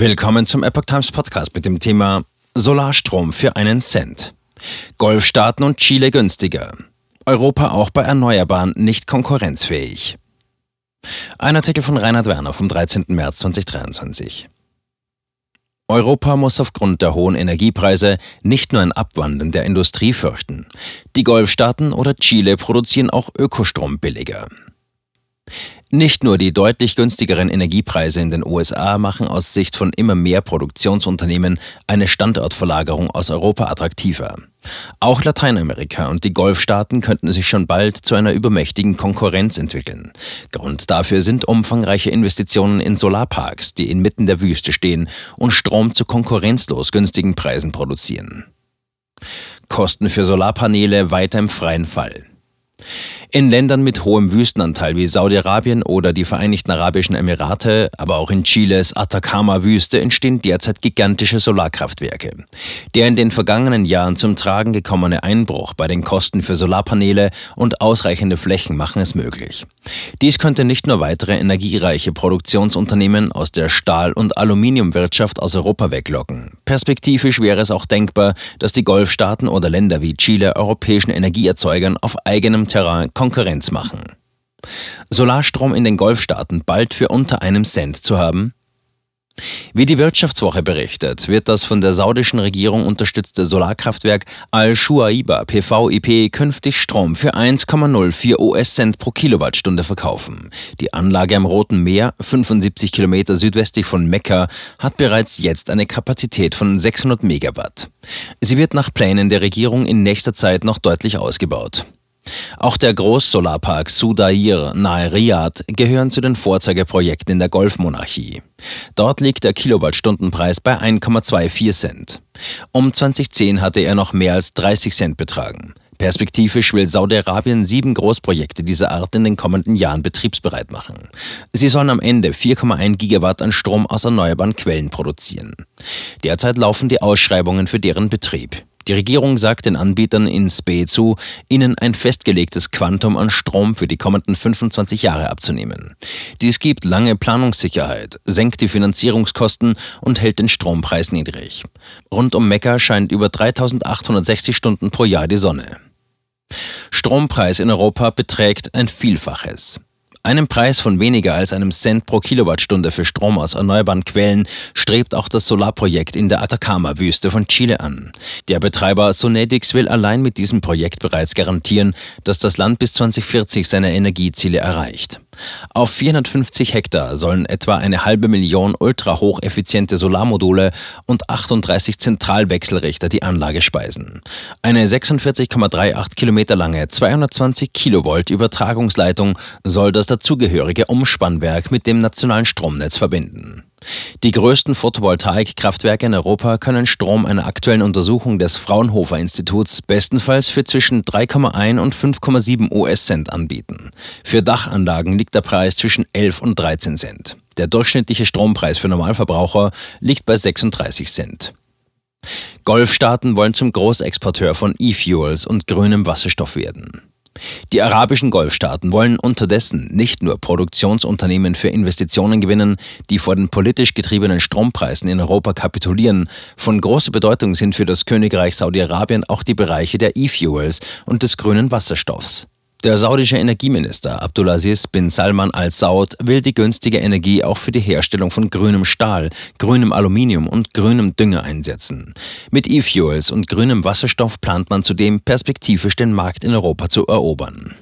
Willkommen zum Epoch Times Podcast mit dem Thema Solarstrom für einen Cent. Golfstaaten und Chile günstiger. Europa auch bei Erneuerbaren nicht konkurrenzfähig. Ein Artikel von Reinhard Werner vom 13. März 2023. Europa muss aufgrund der hohen Energiepreise nicht nur ein Abwandern der Industrie fürchten. Die Golfstaaten oder Chile produzieren auch Ökostrom billiger. Nicht nur die deutlich günstigeren Energiepreise in den USA machen aus Sicht von immer mehr Produktionsunternehmen eine Standortverlagerung aus Europa attraktiver. Auch Lateinamerika und die Golfstaaten könnten sich schon bald zu einer übermächtigen Konkurrenz entwickeln. Grund dafür sind umfangreiche Investitionen in Solarparks, die inmitten der Wüste stehen und Strom zu konkurrenzlos günstigen Preisen produzieren. Kosten für Solarpaneele weiter im freien Fall. In Ländern mit hohem Wüstenanteil wie Saudi-Arabien oder die Vereinigten Arabischen Emirate, aber auch in Chiles Atacama-Wüste entstehen derzeit gigantische Solarkraftwerke. Der in den vergangenen Jahren zum Tragen gekommene Einbruch bei den Kosten für Solarpaneele und ausreichende Flächen machen es möglich. Dies könnte nicht nur weitere energiereiche Produktionsunternehmen aus der Stahl- und Aluminiumwirtschaft aus Europa weglocken. Perspektivisch wäre es auch denkbar, dass die Golfstaaten oder Länder wie Chile europäischen Energieerzeugern auf eigenem Terrain Konkurrenz machen. Solarstrom in den Golfstaaten bald für unter einem Cent zu haben? Wie die Wirtschaftswoche berichtet, wird das von der saudischen Regierung unterstützte Solarkraftwerk Al-Shuaiba PVIP künftig Strom für 1,04 US-Cent pro Kilowattstunde verkaufen. Die Anlage am Roten Meer, 75 Kilometer südwestlich von Mekka, hat bereits jetzt eine Kapazität von 600 Megawatt. Sie wird nach Plänen der Regierung in nächster Zeit noch deutlich ausgebaut. Auch der Großsolarpark Sudair nahe Riyadh gehören zu den Vorzeigeprojekten in der Golfmonarchie. Dort liegt der Kilowattstundenpreis bei 1,24 Cent. Um 2010 hatte er noch mehr als 30 Cent betragen. Perspektivisch will Saudi-Arabien sieben Großprojekte dieser Art in den kommenden Jahren betriebsbereit machen. Sie sollen am Ende 4,1 Gigawatt an Strom aus erneuerbaren Quellen produzieren. Derzeit laufen die Ausschreibungen für deren Betrieb. Die Regierung sagt den Anbietern in Spe zu, ihnen ein festgelegtes Quantum an Strom für die kommenden 25 Jahre abzunehmen. Dies gibt lange Planungssicherheit, senkt die Finanzierungskosten und hält den Strompreis niedrig. Rund um Mekka scheint über 3860 Stunden pro Jahr die Sonne. Strompreis in Europa beträgt ein Vielfaches. Einem Preis von weniger als einem Cent pro Kilowattstunde für Strom aus erneuerbaren Quellen strebt auch das Solarprojekt in der Atacama-Wüste von Chile an. Der Betreiber Sonedix will allein mit diesem Projekt bereits garantieren, dass das Land bis 2040 seine Energieziele erreicht. Auf 450 Hektar sollen etwa eine halbe Million ultrahocheffiziente Solarmodule und 38 Zentralwechselrichter die Anlage speisen. Eine 46,38 Kilometer lange 220 Kilovolt Übertragungsleitung soll das dazugehörige Umspannwerk mit dem nationalen Stromnetz verbinden. Die größten Photovoltaikkraftwerke in Europa können Strom einer aktuellen Untersuchung des Fraunhofer Instituts bestenfalls für zwischen 3,1 und 5,7 US-Cent anbieten. Für Dachanlagen liegt der Preis zwischen 11 und 13 Cent. Der durchschnittliche Strompreis für Normalverbraucher liegt bei 36 Cent. Golfstaaten wollen zum Großexporteur von E-Fuels und grünem Wasserstoff werden. Die arabischen Golfstaaten wollen unterdessen nicht nur Produktionsunternehmen für Investitionen gewinnen, die vor den politisch getriebenen Strompreisen in Europa kapitulieren. Von großer Bedeutung sind für das Königreich Saudi-Arabien auch die Bereiche der E-Fuels und des grünen Wasserstoffs. Der saudische Energieminister Abdulaziz bin Salman al-Saud will die günstige Energie auch für die Herstellung von grünem Stahl, grünem Aluminium und grünem Dünger einsetzen. Mit E-Fuels und grünem Wasserstoff plant man zudem perspektivisch den Markt in Europa zu erobern.